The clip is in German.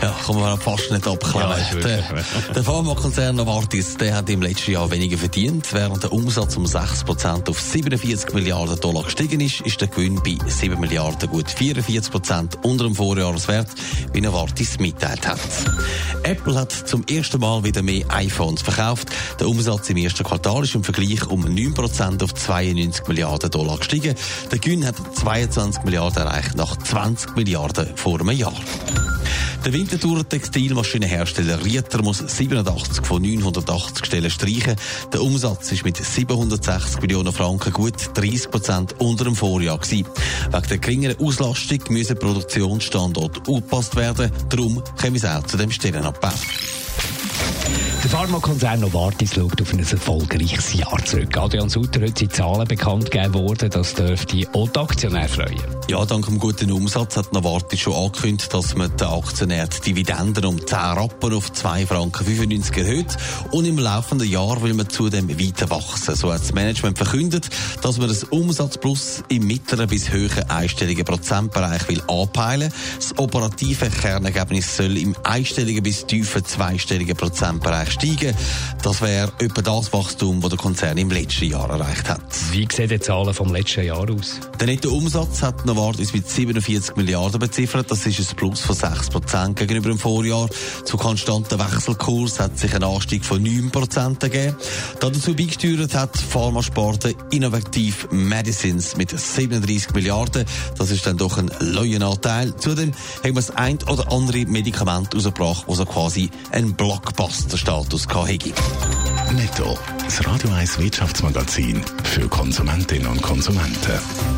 Ja, kann man fast nicht abklären. Ja, der der Pharmakonzern Novartis der hat im letzten Jahr weniger verdient. Während der Umsatz um 6% auf 47 Milliarden Dollar gestiegen ist, ist der Gewinn bei 7 Milliarden gut 44% unter dem Vorjahreswert, wie Novartis mitteilt hat. Apple hat zum ersten Mal wieder mehr iPhones verkauft. Der Umsatz im ersten Quartal ist im Vergleich um 9% auf 92 Milliarden Dollar gestiegen. Der Gewinn hat 22 Milliarden erreicht, nach 20 Milliarden vor einem Jahr. Der Winterthur Textilmaschinenhersteller Rieter muss 87 von 980 Stellen streichen. Der Umsatz ist mit 760 Millionen Franken gut 30 Prozent unter dem Vorjahr gewesen. Wegen der geringeren Auslastung müssen Produktionsstandorte angepasst werden. Darum kommen es auch zu dem Stellenabbau. Der Pharmakonzern Novartis schaut auf ein erfolgreiches Jahr zurück. Adrian Sutter hat seine Zahlen bekannt gegeben worden, das dürfte auch die Aktionäre freuen. Ja, dank dem guten Umsatz hat Novartis schon angekündigt, dass man den Aktionären die Dividenden um 10 Rappen auf 2 Franken 95 erhöht. Und im laufenden Jahr will man zudem weiter wachsen. So hat das Management verkündet, dass man das Umsatzplus im mittleren bis höheren einstelligen Prozentbereich will anpeilen. Das operative Kernergebnis soll im einstelligen bis tiefen zweistelligen Prozentbereich steigen. Das wäre etwa das Wachstum, das der Konzern im letzten Jahr erreicht hat. Wie sehen die Zahlen vom letzten Jahr aus? Der Nettoumsatz hat Novartis mit 47 Milliarden beziffert. Das ist ein Plus von 6 Prozent gegenüber dem Vorjahr. Zu konstanten Wechselkurs hat sich ein Anstieg von 9 Prozent ergeben. Dazu beigesteuert hat Pharmasparte Innovativ Medicines mit 37 Milliarden. Das ist dann doch ein neuen Anteil. Zudem haben wir das ein oder andere Medikament rausgebracht, das so quasi einen Blockbuster-Status hatte. Netto, das Radio 1 Wirtschaftsmagazin für Konsumentinnen und Konsumenten.